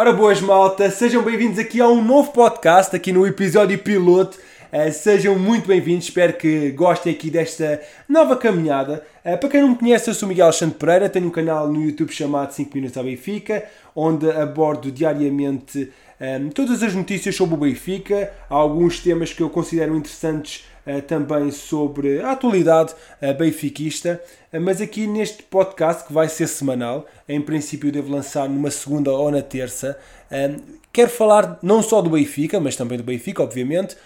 Ora boas malta, sejam bem-vindos aqui a um novo podcast, aqui no episódio piloto. Uh, sejam muito bem-vindos, espero que gostem aqui desta nova caminhada. Uh, para quem não me conhece, eu sou Miguel Alexandre Pereira, tenho um canal no YouTube chamado 5 Minutos ao Benfica, onde abordo diariamente um, ehm, todas as notícias sobre o Benfica, há alguns temas que eu considero interessantes também sobre a atualidade uh, benfiquista, uh, mas aqui neste podcast, que vai ser semanal, em princípio devo lançar numa segunda ou na terça, quero falar não só do Benfica, mas também do Benfica, obviamente,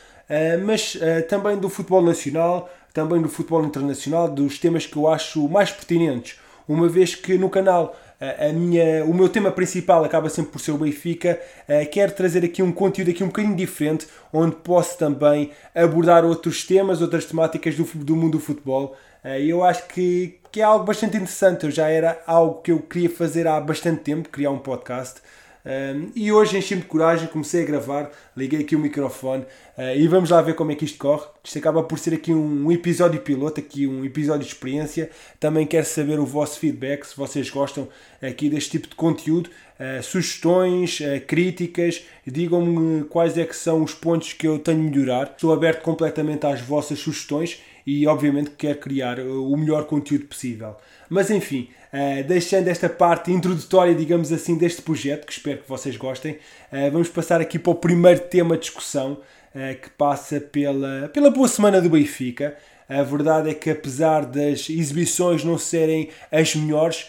mas também do futebol nacional, também do futebol internacional, dos temas que eu acho mais pertinentes, uma vez que no canal a minha, o meu tema principal acaba sempre por ser o Benfica. Uh, quero trazer aqui um conteúdo aqui um bocadinho diferente, onde posso também abordar outros temas, outras temáticas do, do mundo do futebol. Uh, eu acho que, que é algo bastante interessante. Eu já era algo que eu queria fazer há bastante tempo, criar um podcast. Um, e hoje enchi-me de coragem, comecei a gravar, liguei aqui o microfone uh, e vamos lá ver como é que isto corre. Isto acaba por ser aqui um, episódio piloto, aqui um episódio de experiência. Também quero saber o vosso feedback, se vocês gostam aqui deste tipo de conteúdo, uh, sugestões, uh, críticas, digam-me quais é que são os pontos que eu tenho de melhorar. Estou aberto completamente às vossas sugestões e obviamente quero criar o melhor conteúdo possível. Mas enfim, uh, deixando esta parte introdutória, digamos assim, deste projeto, que espero que vocês gostem, uh, vamos passar aqui para o primeiro tema de discussão, uh, que passa pela, pela boa semana do Benfica. A verdade é que, apesar das exibições não serem as melhores,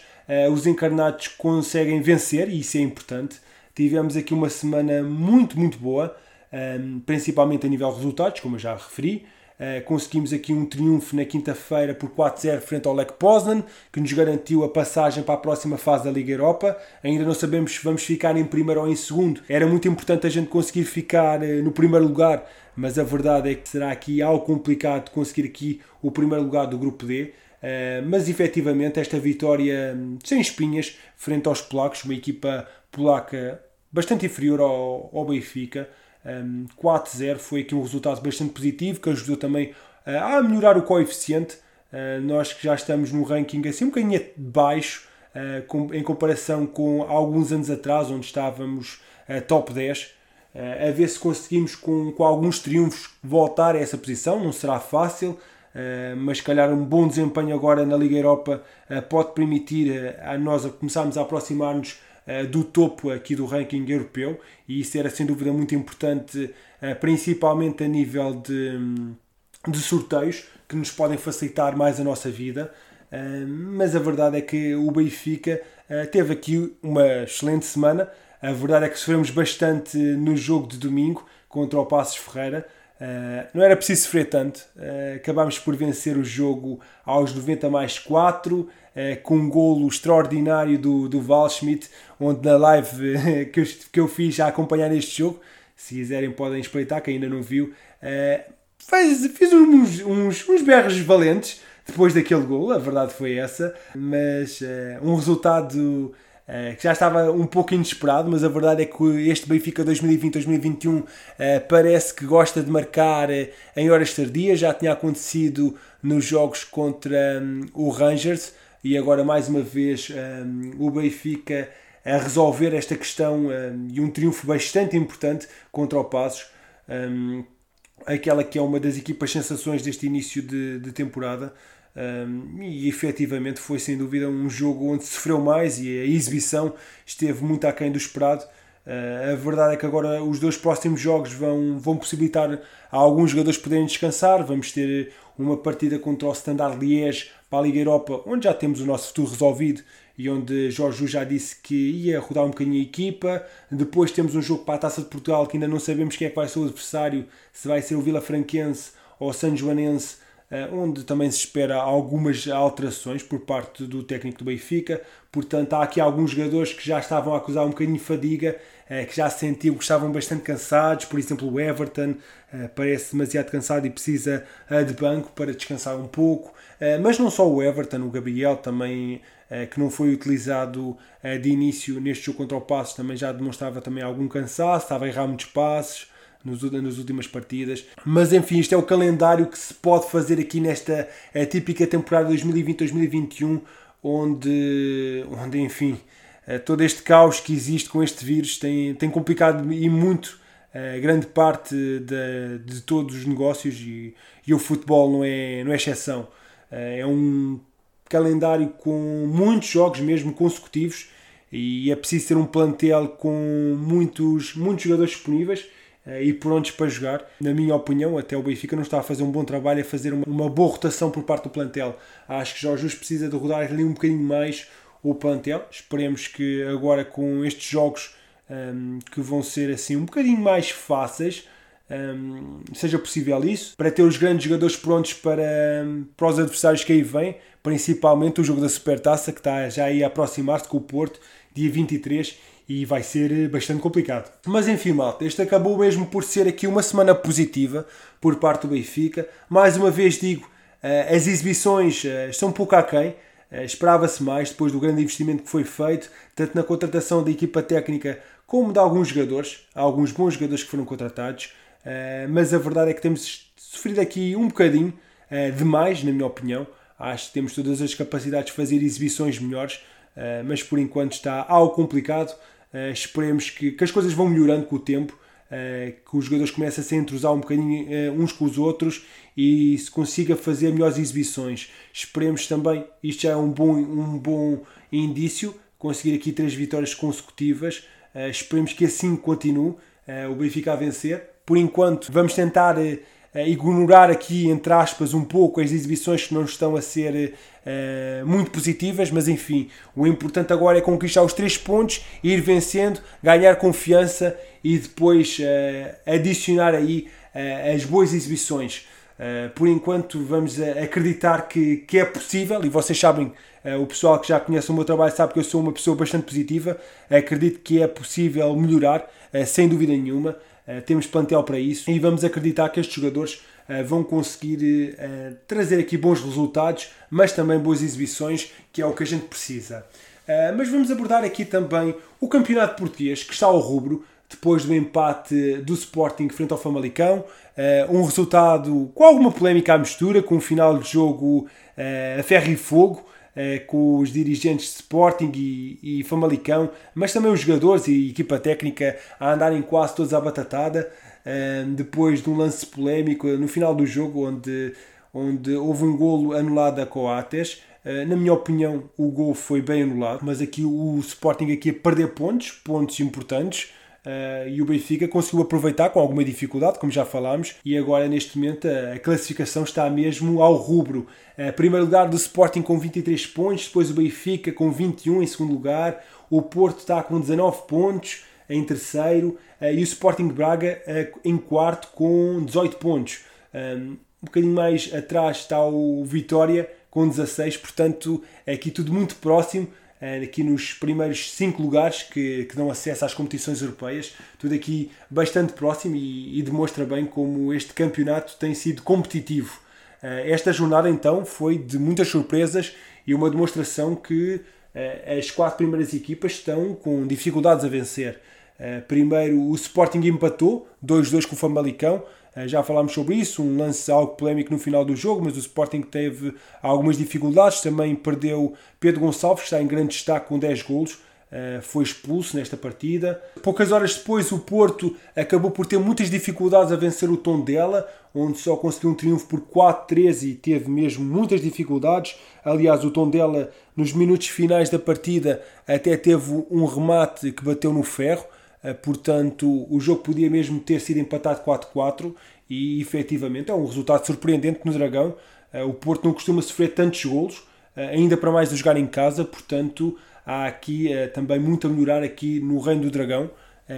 os encarnados conseguem vencer e isso é importante. Tivemos aqui uma semana muito, muito boa, principalmente a nível de resultados, como eu já referi. Uh, conseguimos aqui um triunfo na quinta-feira por 4-0 frente ao Lech Poznan, que nos garantiu a passagem para a próxima fase da Liga Europa. Ainda não sabemos se vamos ficar em primeiro ou em segundo. Era muito importante a gente conseguir ficar uh, no primeiro lugar, mas a verdade é que será aqui algo complicado conseguir aqui o primeiro lugar do grupo D. Uh, mas efetivamente esta vitória um, sem espinhas frente aos polacos, uma equipa polaca bastante inferior ao, ao Benfica, um, 4-0 foi aqui um resultado bastante positivo que ajudou também uh, a melhorar o coeficiente. Uh, nós que já estamos no ranking assim um bocadinho baixo uh, com, em comparação com alguns anos atrás, onde estávamos top 10. a ver se conseguimos com, com alguns triunfos voltar a essa posição. Não será fácil, mas se calhar um bom desempenho agora na Liga Europa pode permitir a nós começarmos a aproximar-nos do topo aqui do ranking europeu e isso era sem dúvida muito importante, eh, principalmente a nível de, de sorteios que nos podem facilitar mais a nossa vida. Eh, mas a verdade é que o Benfica teve aqui uma excelente semana. A verdade é que sofremos bastante no jogo de domingo contra o Passos Ferreira. Não era preciso sofrer tanto. acabámos por vencer o jogo aos 90 mais 4. Eh, com um golo extraordinário do, do Val Schmidt, onde na live eh, que, eu, que eu fiz a acompanhar este jogo, se quiserem podem espreitar, quem ainda não viu, eh, fez, fiz uns, uns, uns berros valentes depois daquele golo, a verdade foi essa, mas um resultado que já estava um pouco inesperado, mas a verdade é que este Benfica 2020-2021 parece que gosta de marcar em horas tardias, já tinha acontecido nos jogos contra um, o Rangers, e agora mais uma vez um, o Benfica a resolver esta questão um, e um triunfo bastante importante contra o Passos, aquela que é uma das equipas sensações deste início de, de temporada. Um, e efetivamente foi sem dúvida um jogo onde sofreu mais e a exibição esteve muito aquém do esperado. Uh, a verdade é que agora os dois próximos jogos vão, vão possibilitar a alguns jogadores poderem descansar. Vamos ter uma partida contra o Standard Liège para a Liga Europa, onde já temos o nosso futuro resolvido e onde Jorge já disse que ia rodar um bocadinho a equipa. Depois temos um jogo para a Taça de Portugal que ainda não sabemos quem é que vai ser o adversário, se vai ser o Vila Franquense ou o San Joanense eh, onde também se espera algumas alterações por parte do técnico do Benfica. Portanto, há aqui alguns jogadores que já estavam a acusar um bocadinho de fadiga, eh, que já sentiam que estavam bastante cansados. Por exemplo, o Everton eh, parece demasiado cansado e precisa de banco para descansar um pouco. Mas não só o Everton, o Gabriel também, que não foi utilizado de início neste jogo contra o Passos, também já demonstrava também algum cansaço, estava a errar muitos passos nas últimas partidas. Mas enfim, isto é o calendário que se pode fazer aqui nesta típica temporada 2020-2021, onde, onde enfim, todo este caos que existe com este vírus tem, tem complicado e muito grande parte de, de todos os negócios e, e, o futebol não é, não é exceção. é um calendário com muitos jogos mesmo consecutivos e é preciso ter um plantel com muitos, muitos jogadores disponíveis e prontos para jogar. Na minha opinião, até o Benfica não está a fazer um bom trabalho a fazer uma, uma boa rotação por parte do plantel. Acho que Jorge Jesus precisa de rodar ali um bocadinho mais o plantel. Esperemos que agora com estes jogos um, que vão ser assim um bocadinho mais fáceis, um, seja possível isso, para ter os grandes jogadores prontos para, um, para os adversários que aí vêm, principalmente o jogo da Supertaça que está já aí a aproximar-se com o Porto, dia 23 e vai ser bastante complicado. Mas enfim, malta, este acabou mesmo por ser aqui uma semana positiva por parte do Benfica. Mais uma vez digo, eh, as exibições eh, estão um pouco aquém. Eh, esperava-se mais depois do grande investimento que foi feito, tanto na contratação da equipa técnica como de alguns jogadores. Há alguns bons jogadores que foram contratados, mas a verdade é que temos sofrido aqui um bocadinho demais, na minha opinião. Acho que temos todas as capacidades de fazer exibições melhores, mas por enquanto está algo complicado. Uh, esperemos que, que, as coisas vão melhorando com o tempo, uh, que os jogadores comecem a se entrosar um bocadinho uh, uns com os outros e se consiga fazer melhores exibições. Esperemos também, isto já é um bom, um bom indício, conseguir aqui três vitórias consecutivas. esperemos que assim continue o Benfica a vencer. Por enquanto, vamos tentar ignorar aqui, entre aspas, um pouco as exibições que não estão a ser uh, muito positivas, mas enfim, o importante agora é conquistar os três pontos, ir vencendo, ganhar confiança e depois uh, adicionar aí uh, as boas exibições. por enquanto, vamos acreditar que, que é possível e vocês sabem. o pessoal que já conhece o meu trabalho sabe que eu sou uma pessoa bastante positiva. acredito que é possível melhorar, sem dúvida nenhuma. Eh, temos plantel para isso e vamos acreditar que estes jogadores uh, vão conseguir uh, trazer aqui bons resultados, mas também boas exibições, que é o que a gente precisa. mas vamos abordar aqui também o campeonato português, que está ao rubro, depois do empate do Sporting frente ao Famalicão. um resultado com alguma polémica à mistura, com um final de jogo a ferro e fogo. Eh, com os dirigentes de Sporting e, e Famalicão, mas também os jogadores e equipa técnica a andarem quase todos à batatada, eh, depois de um lance polémico no final do jogo, onde, onde houve um golo anulado a Coates. Eh, na minha opinião, o gol foi bem anulado, mas aqui o Sporting aqui a perder pontos, pontos importantes, Uh, e o Benfica conseguiu aproveitar com alguma dificuldade, como já falámos, e agora neste momento a, classificação está mesmo ao rubro. Uh, primeiro lugar do Sporting com 23 pontos, depois o Benfica com 21 em segundo lugar, o Porto está com 19 pontos em terceiro uh, e o Sporting Braga em quarto com 18 pontos. Um, um bocadinho mais atrás está o Vitória com 16, portanto aqui tudo muito próximo. Eh, aqui nos primeiros cinco lugares que, que dão acesso às competições europeias. Tudo aqui bastante próximo e, e demonstra bem como este campeonato tem sido competitivo. Eh, esta jornada então foi de muitas surpresas e uma demonstração que eh, as quatro primeiras equipas estão com dificuldades a vencer. Primeiro o Sporting empatou 2-2 com o Famalicão, já falámos sobre isso, um lance algo polémico no final do jogo, mas o Sporting teve algumas dificuldades. Também perdeu Pedro Gonçalves, que está em grande destaque com 10 golos. Eh, foi expulso nesta partida. Poucas horas depois, o Porto acabou por ter muitas dificuldades a vencer o Tondela, onde só conseguiu um triunfo por 4-3 e teve mesmo muitas dificuldades. Aliás, o Tondela, nos minutos finais da partida, até teve um remate que bateu no ferro. Eh, portanto, o jogo podia mesmo ter sido empatado 4-4 e efetivamente é um resultado surpreendente no Dragão. Eh, o Porto não costuma sofrer tantos golos, eh, ainda para mais a jogar em casa, portanto há aqui também muito a melhorar aqui no Reino do Dragão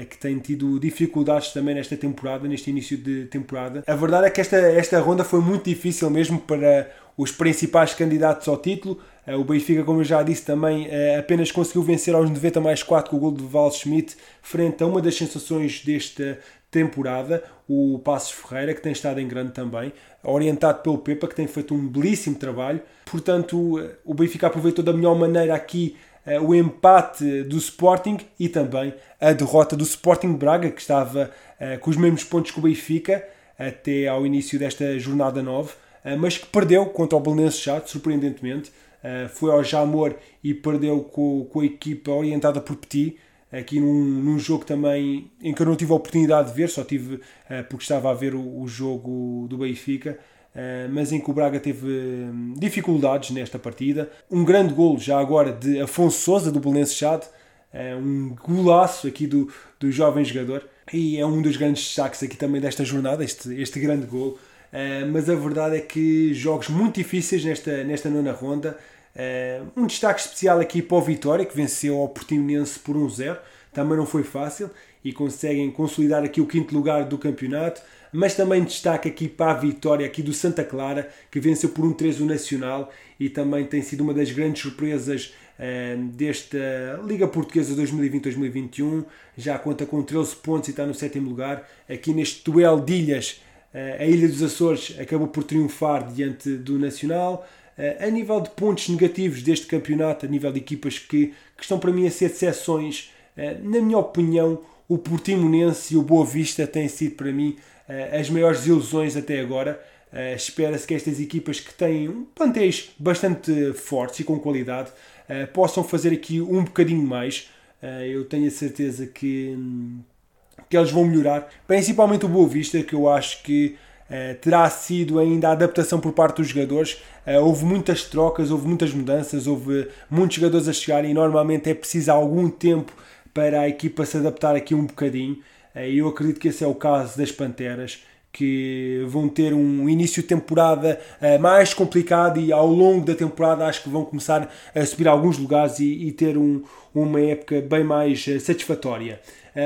que tem tido dificuldades também nesta temporada, neste início de temporada. A verdade é que esta, esta ronda foi muito difícil mesmo para os principais candidatos ao título. Eh, o Benfica, como eu já disse também, eh, apenas conseguiu vencer aos 90 mais 4 com o gol de Val Schmidt frente a uma das sensações desta temporada, o Passos Ferreira, que tem estado em grande também, orientado pelo Pepa, que tem feito um belíssimo trabalho. Portanto, o Benfica aproveitou da melhor maneira aqui eh, o empate do Sporting e também a derrota do Sporting Braga, que estava com os mesmos pontos que o Benfica até ao início desta jornada 9. Eh, mas que perdeu contra o Belenenses Chato, surpreendentemente. foi ao Jamor e perdeu com, com a equipa orientada por Petit, aqui num, num jogo também em que eu não tive a oportunidade de ver, só tive porque estava a ver o, o jogo do Benfica. Uh, mas em que o Braga teve hum, dificuldades nesta partida. Um grande golo já agora de Afonso Souza do Belenense Chade, uh, um golaço aqui do, do jovem jogador e é um dos grandes destaques aqui também desta jornada, este, este grande golo. Uh, mas a verdade é que jogos muito difíceis nesta, nesta nona ronda. um destaque especial aqui para o Vitória, que venceu ao Portimonense por 1-0. Também não foi fácil e conseguem consolidar aqui o quinto lugar do campeonato mas também destaque aqui para a vitória aqui do Santa Clara, que venceu por um 3 o Nacional e também tem sido uma das grandes surpresas uh, desta Liga Portuguesa 2020-2021. Já conta com 13 pontos e está no sétimo lugar. Aqui neste duelo de ilhas, uh, a Ilha dos Açores acabou por triunfar diante do Nacional. Uh, a nível de pontos negativos deste campeonato, a nível de equipas que, que estão para mim a ser decepções, na minha opinião, o Portimonense e o Boa Vista têm sido para mim as maiores ilusões até agora. Uh, Espera-se que estas equipas que têm plantéis bastante fortes e com qualidade uh, possam fazer aqui um bocadinho mais. Eu tenho a certeza que, hum, que eles vão melhorar, principalmente o Boa Vista, que eu acho que terá sido ainda a adaptação por parte dos jogadores. houve muitas trocas, houve muitas mudanças, houve muitos jogadores a chegar e normalmente é preciso algum tempo para a equipa se adaptar aqui um bocadinho. Eh, eu acredito que esse é o caso das Panteras, que vão ter um início de temporada eh, mais complicado e ao longo da temporada acho que vão começar a subir alguns lugares e, e ter um, uma época bem mais eh, satisfatória.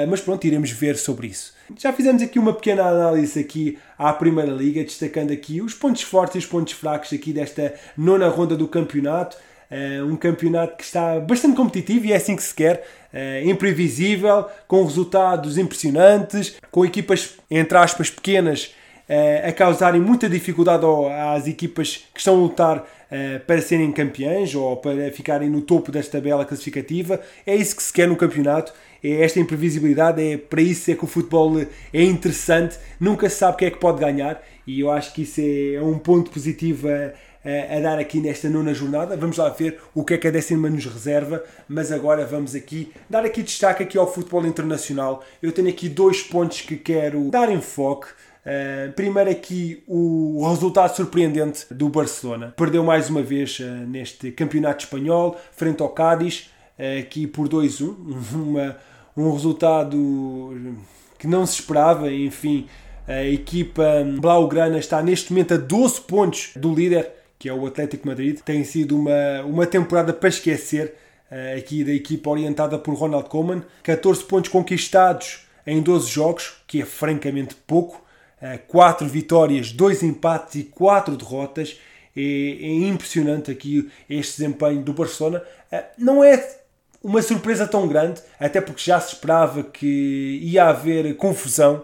Mas pronto, iremos ver sobre isso. Já fizemos aqui uma pequena análise aqui à Primeira Liga, destacando aqui os pontos fortes e os pontos fracos aqui desta nona ronda do campeonato. Uh, um campeonato que está bastante competitivo e é assim que se quer, uh, imprevisível, com resultados impressionantes, com equipas, entre aspas, pequenas uh, a causarem muita dificuldade às equipas que estão a lutar para serem campeãs ou para ficarem no topo desta tabela classificativa. É isso que se quer no campeonato, é esta imprevisibilidade, é para isso é que o futebol é interessante, nunca se sabe quem é que pode ganhar e eu acho que isso é um ponto positivo a a dar aqui nesta nona jornada. Vamos lá ver o que é que a décima nos reserva, mas agora vamos aqui dar aqui destaque aqui ao futebol internacional. Eu tenho aqui dois pontos que quero dar enfoque. Uh, primeiro aqui o resultado surpreendente do Barcelona. Perdeu mais uma vez uh, neste campeonato espanhol, frente ao Cádiz, uh, aqui por 2-1. Uma, um resultado que não se esperava, enfim. A equipa Blaugrana está neste momento a 12 pontos do líder que é o Atlético Madrid. Tem sido uma, uma temporada para esquecer uh, aqui da equipa orientada por Ronald Koeman. 14 pontos conquistados em 12 jogos, que é francamente pouco. Uh, eh, 4 vitórias, 2 empates e 4 derrotas. É, é, impressionante aqui este desempenho do Barcelona. Uh, não é uma surpresa tão grande, até porque já se esperava que ia haver confusão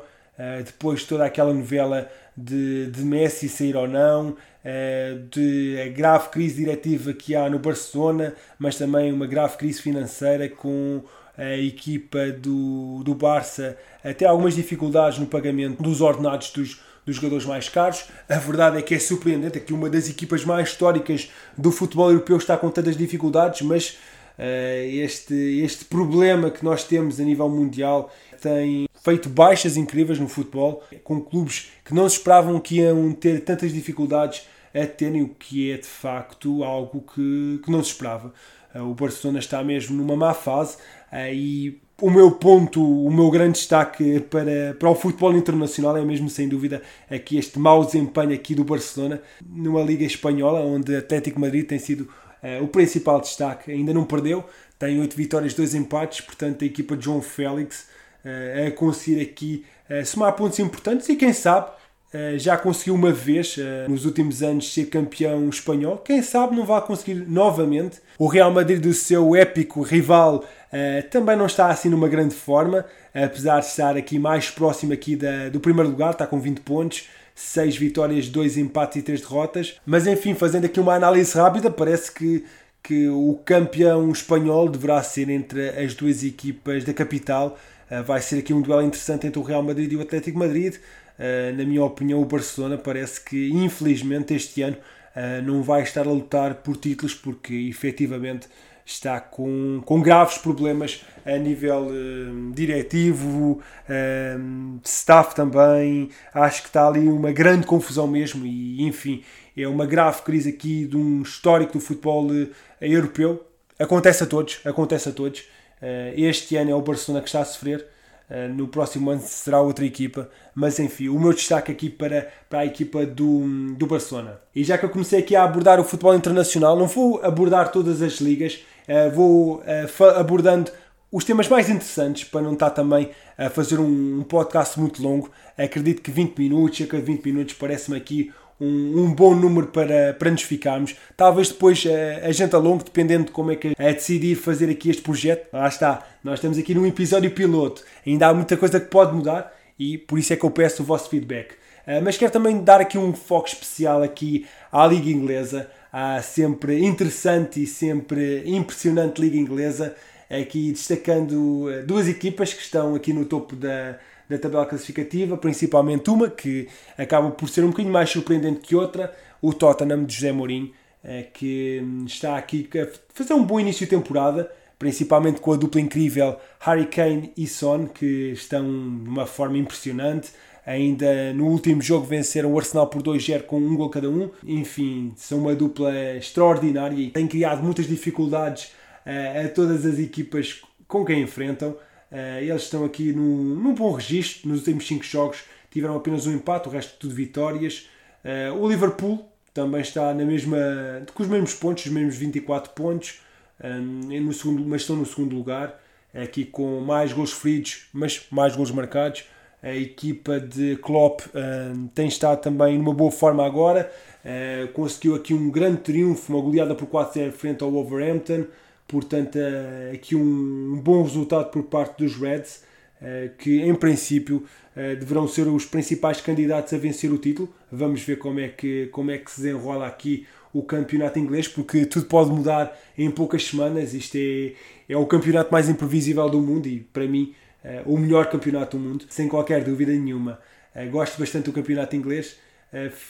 depois de toda aquela novela de, de Messi sair ou não, eh, de a grave crise diretiva que há no Barcelona, mas também uma grave crise financeira com a equipa do, do Barça até algumas dificuldades no pagamento dos ordenados dos, dos jogadores mais caros. A verdade é que é surpreendente, é que uma das equipas mais históricas do futebol europeu está com tantas dificuldades, mas uh, este, este problema que nós temos a nível mundial tem feito baixas incríveis no futebol, com clubes que não se esperavam que iam ter tantas dificuldades a terem o que é de facto algo que, que não se esperava. Eh, o Barcelona está mesmo numa má fase eh, e o meu ponto, o meu grande destaque para, para o futebol internacional é mesmo sem dúvida aqui este mau desempenho aqui do Barcelona numa liga espanhola onde Atlético Madrid tem sido uh, o principal destaque, ainda não perdeu, tem 8 vitórias, 2 empates, portanto a equipa de João Félix a conseguir aqui uh, somar pontos importantes e quem sabe eh, já conseguiu uma vez eh, nos últimos anos ser campeão espanhol. Quem sabe não vai conseguir novamente. O Real Madrid, do seu épico rival, eh, também não está assim numa grande forma, apesar de estar aqui mais próximo aqui da, do primeiro lugar, está com 20 pontos. 6 vitórias, 2 empates e 3 derrotas. Mas enfim, fazendo aqui uma análise rápida, parece que, que o campeão espanhol deverá ser entre as duas equipas da capital. Vai ser aqui um duelo interessante entre o Real Madrid e o Atlético Madrid. Eh, na minha opinião, o Barcelona parece que, infelizmente, este ano não vai estar a lutar por títulos porque efetivamente está com, com graves problemas a nível diretivo, staff também. Acho que está ali uma grande confusão mesmo e, enfim, é uma grave crise aqui de um histórico do futebol europeu. Acontece a todos, acontece a todos. Este ano é o Barcelona que está a sofrer. no próximo ano será outra equipa, mas enfim, o meu destaque aqui para, para a equipa do, do Barcelona. E já que eu comecei aqui a abordar o futebol internacional, não vou abordar todas as ligas, Uh, vou abordando os temas mais interessantes para não estar também a fazer um, podcast muito longo. Acredito que 20 minutos, cerca de 20 minutos, parece-me aqui um, um, bom número para, para nos ficarmos. Talvez depois uh, a gente a longo, dependendo de como é que é decidir fazer aqui este projeto. Lá está, nós estamos aqui num episódio piloto. Ainda há muita coisa que pode mudar e por isso é que eu peço o vosso feedback. Uh, mas quero também dar aqui um foco especial aqui à Liga Inglesa a sempre interessante e sempre impressionante Liga Inglesa, aqui destacando eh, duas equipas que estão aqui no topo da, da tabela classificativa, principalmente uma que acaba por ser um bocadinho mais surpreendente que outra, o Tottenham de José Mourinho, eh, que está aqui a fazer um bom início de temporada, principalmente com a dupla incrível Harry Kane e Son, que estão de uma forma impressionante. Ainda no último jogo venceram o Arsenal por 2-0 com um gol cada um. Enfim, são uma dupla extraordinária e têm criado muitas dificuldades uh, a todas as equipas com quem enfrentam. Uh, eles estão aqui num, num, bom registro. Nos últimos 5 jogos tiveram apenas um empate, o resto tudo vitórias. Uh, o Liverpool também está na mesma, com os mesmos pontos, os mesmos 24 pontos, um, no segundo, mas estão no segundo lugar, aqui com mais gols feridos, mas mais gols marcados a equipa de Klopp uh, tem estado também numa boa forma agora, uh, conseguiu aqui um grande triunfo, uma goleada por 4-0 frente ao Wolverhampton, portanto uh, aqui um, bom resultado por parte dos Reds, que em princípio deverão ser os principais candidatos a vencer o título. Vamos ver como é que, como é que se desenrola aqui o campeonato inglês, porque tudo pode mudar em poucas semanas. Isto é, é o campeonato mais imprevisível do mundo e para mim o melhor campeonato do mundo, sem qualquer dúvida nenhuma. Gosto bastante do campeonato inglês.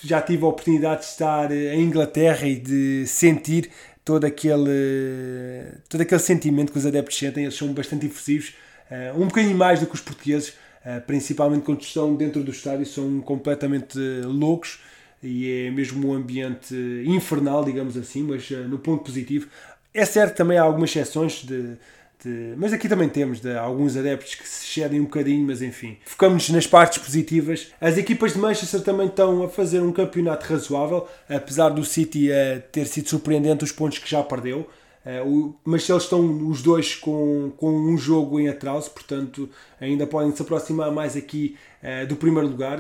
Já tive a oportunidade de estar em Inglaterra e de sentir todo aquele, todo aquele sentimento que os adeptos sentem. Eles são bastante efusivos, um bocadinho mais do que os portugueses, principalmente quando estão dentro do estádio, são completamente loucos e é mesmo um ambiente infernal, digamos assim, mas no ponto positivo. É certo também há algumas exceções de mas aqui também temos de, alguns adeptos que se cedem um bocadinho, mas enfim. Focamos nas partes positivas. As equipas de Manchester também estão a fazer um campeonato razoável, apesar do City uh, ter sido surpreendente os pontos que já perdeu. Uh, mas eles estão os dois com, com um jogo em atraso, portanto ainda podem se aproximar mais aqui uh, do primeiro lugar.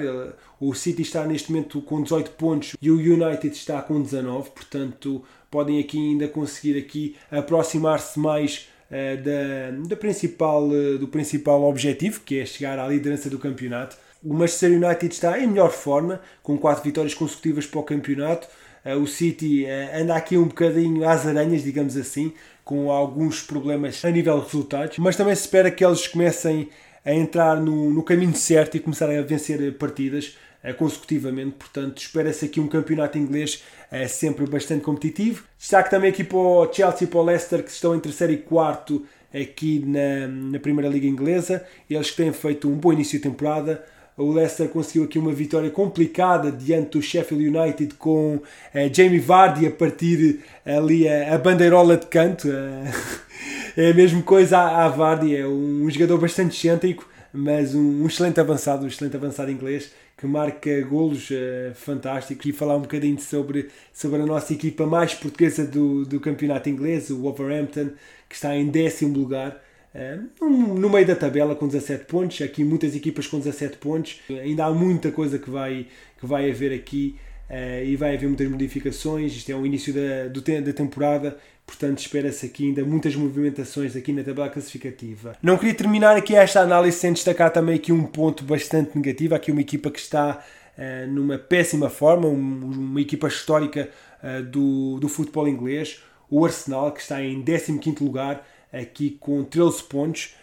o City está neste momento com 18 pontos e o United está com 19, portanto podem aqui ainda conseguir aqui aproximar-se mais da, da principal, eh, do principal objetivo, que é chegar à liderança do campeonato. O Manchester United está em melhor forma, com quatro vitórias consecutivas para o campeonato. Eh, o City anda aqui um bocadinho às aranhas, digamos assim, com alguns problemas a nível de resultados, mas também se espera que eles comecem a entrar no, no caminho certo e começarem a vencer partidas consecutivamente. Portanto, espera-se aqui um campeonato inglês é sempre bastante competitivo. Destaque também aqui para o Chelsea e para o Leicester, que estão em terceiro e quarto aqui na, na Primeira Liga Inglesa. Eles que têm feito um bom início de temporada. O Leicester conseguiu aqui uma vitória complicada diante do Sheffield United com eh, Jamie Vardy a partir ali a, a bandeirola de canto. é a mesma coisa a, Vardy, é um jogador bastante excêntrico, mas um, um excelente avançado, um excelente avançado inglês que marca golos uh, fantásticos. E falar um bocadinho sobre, sobre a nossa equipa mais portuguesa do, do campeonato inglês, o Wolverhampton, que está em décimo lugar. Uh, no meio da tabela com 17 pontos, aqui muitas equipas com 17 pontos, ainda há muita coisa que vai, que vai haver aqui uh, e vai haver muitas modificações. Isto é o início da, do, da temporada, portanto espera-se aqui ainda muitas movimentações aqui na tabela classificativa. Não queria terminar aqui esta análise sem destacar também aqui um ponto bastante negativo, aqui uma equipa que está uh, numa péssima forma, um, uma equipa histórica uh, do, do futebol inglês, o Arsenal que está em 15º lugar, aqui com 13 pontos,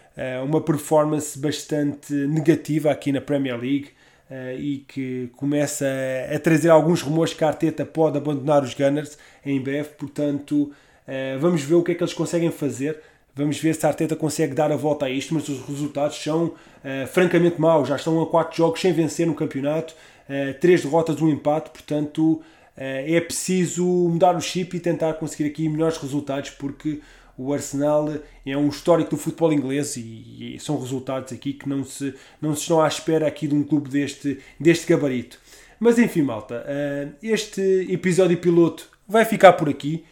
uma performance bastante negativa aqui na Premier League, e que começa a, a, trazer alguns rumores que a Arteta pode abandonar os Gunners em breve, portanto uh, vamos ver o que é que eles conseguem fazer. Vamos ver se a Arteta consegue dar a volta a isto, mas os resultados são uh, francamente maus. Já estão a 4 jogos sem vencer no campeonato, uh, 3 derrotas, um empate, portanto uh, é preciso mudar o chip e tentar conseguir aqui melhores resultados, porque o Arsenal é um histórico do futebol inglês e, e, são resultados aqui que não se, não se estão à espera aqui de um clube deste, deste gabarito. Mas enfim, malta, este episódio piloto vai ficar por aqui.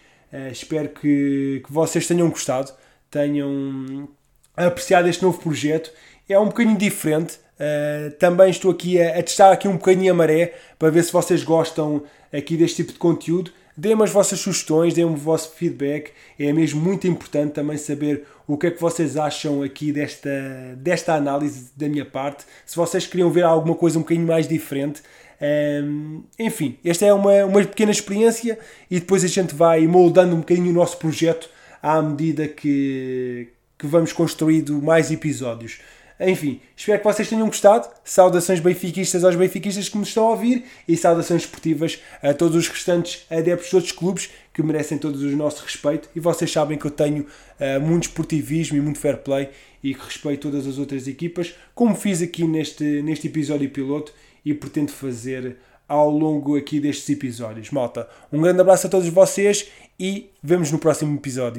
espero que, que vocês tenham gostado tenham apreciado este novo projeto. É um bocadinho diferente. Uh, também estou aqui a, a, testar aqui um bocadinho a maré para ver se vocês gostam aqui deste tipo de conteúdo. Deem-me as vossas sugestões, deem-me o vosso feedback. É mesmo muito importante também saber o que é que vocês acham aqui desta, desta análise da minha parte. Se vocês queriam ver alguma coisa um bocadinho mais diferente. Um, eh, enfim, esta é uma, uma pequena experiência e depois a gente vai moldando um bocadinho o nosso projeto à medida que, que vamos construindo mais episódios. Enfim, espero que vocês tenham gostado. Saudações benfiquistas aos benfiquistas que me estão a ouvir e saudações esportivas a todos os restantes adeptos de outros clubes que merecem todos o nosso respeito. E vocês sabem que eu tenho uh, muito esportivismo e muito fair play e que respeito todas as outras equipas, como fiz aqui neste, neste episódio piloto e pretendo fazer ao longo aqui destes episódios. Malta, um grande abraço a todos vocês e vemos no próximo episódio.